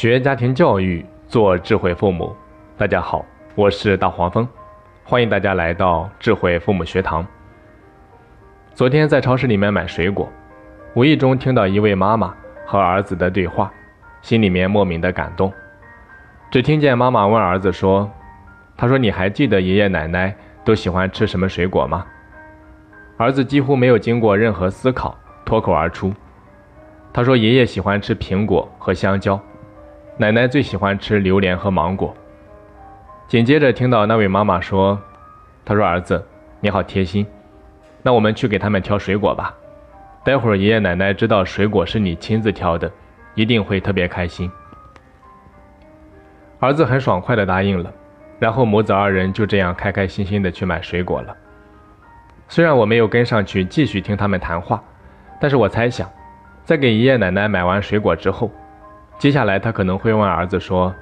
学家庭教育，做智慧父母。大家好，我是大黄蜂，欢迎大家来到智慧父母学堂。昨天在超市里面买水果，无意中听到一位妈妈和儿子的对话，心里面莫名的感动。只听见妈妈问儿子说：“他说你还记得爷爷奶奶都喜欢吃什么水果吗？”儿子几乎没有经过任何思考，脱口而出：“他说爷爷喜欢吃苹果和香蕉。”奶奶最喜欢吃榴莲和芒果。紧接着听到那位妈妈说：“她说儿子，你好贴心，那我们去给他们挑水果吧。待会儿爷爷奶奶知道水果是你亲自挑的，一定会特别开心。”儿子很爽快地答应了，然后母子二人就这样开开心心地去买水果了。虽然我没有跟上去继续听他们谈话，但是我猜想，在给爷爷奶奶买完水果之后。接下来，他可能会问儿子说：“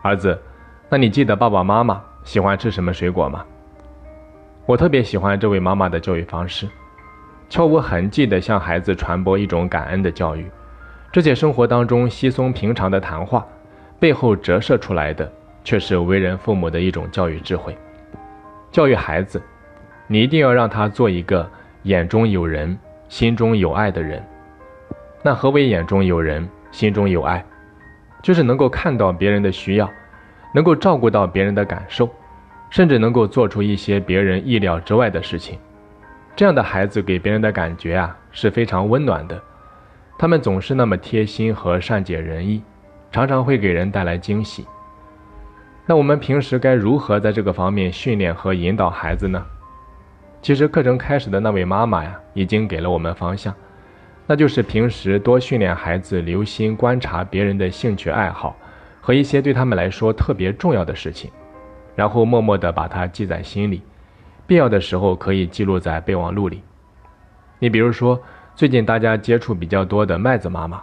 儿子，那你记得爸爸妈妈喜欢吃什么水果吗？”我特别喜欢这位妈妈的教育方式，悄无痕迹地向孩子传播一种感恩的教育。这些生活当中稀松平常的谈话，背后折射出来的却是为人父母的一种教育智慧。教育孩子，你一定要让他做一个眼中有人、心中有爱的人。那何为眼中有人、心中有爱？就是能够看到别人的需要，能够照顾到别人的感受，甚至能够做出一些别人意料之外的事情。这样的孩子给别人的感觉啊是非常温暖的，他们总是那么贴心和善解人意，常常会给人带来惊喜。那我们平时该如何在这个方面训练和引导孩子呢？其实课程开始的那位妈妈呀，已经给了我们方向。那就是平时多训练孩子留心观察别人的兴趣爱好和一些对他们来说特别重要的事情，然后默默地把它记在心里，必要的时候可以记录在备忘录里。你比如说，最近大家接触比较多的麦子妈妈，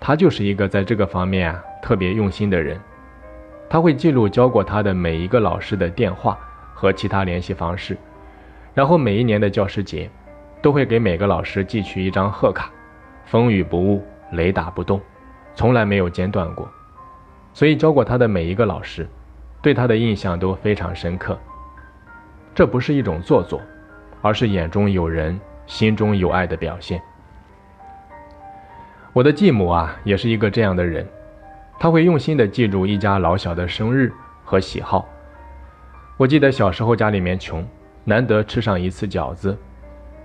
她就是一个在这个方面啊特别用心的人。她会记录教过她的每一个老师的电话和其他联系方式，然后每一年的教师节。都会给每个老师寄去一张贺卡，风雨不误，雷打不动，从来没有间断过。所以教过他的每一个老师，对他的印象都非常深刻。这不是一种做作，而是眼中有人，心中有爱的表现。我的继母啊，也是一个这样的人，她会用心的记住一家老小的生日和喜好。我记得小时候家里面穷，难得吃上一次饺子。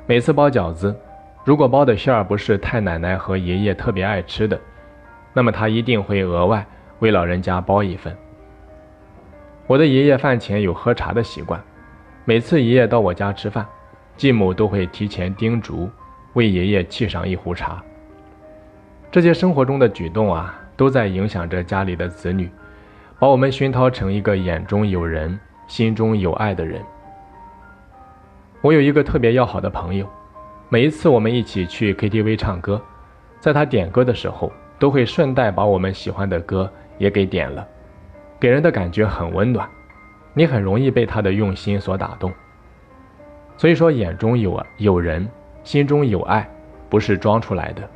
每次包饺子，如果包的馅儿不是太奶奶和爷爷特别爱吃的，那么他一定会额外为老人家包一份。我的爷爷饭前有喝茶的习惯，每次爷爷到我家吃饭，继母都会提前叮嘱为爷爷沏上一壶茶。这些生活中的举动啊，都在影响着家里的子女，把我们熏陶成一个眼中有人、心中有爱的人。我有一个特别要好的朋友，每一次我们一起去 KTV 唱歌，在他点歌的时候，都会顺带把我们喜欢的歌也给点了，给人的感觉很温暖，你很容易被他的用心所打动。所以说，眼中有有人，心中有爱，不是装出来的，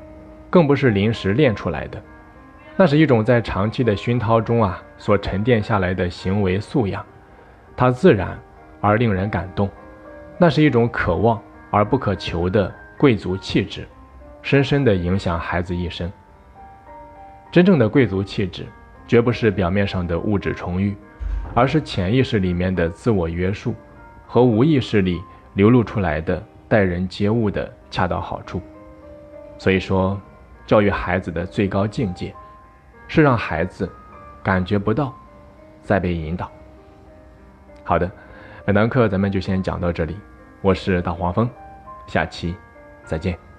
更不是临时练出来的，那是一种在长期的熏陶中啊所沉淀下来的行为素养，它自然而令人感动。那是一种可望而不可求的贵族气质，深深地影响孩子一生。真正的贵族气质，绝不是表面上的物质充裕，而是潜意识里面的自我约束，和无意识里流露出来的待人接物的恰到好处。所以说，教育孩子的最高境界，是让孩子感觉不到，再被引导。好的，本堂课咱们就先讲到这里。我是大黄蜂，下期再见。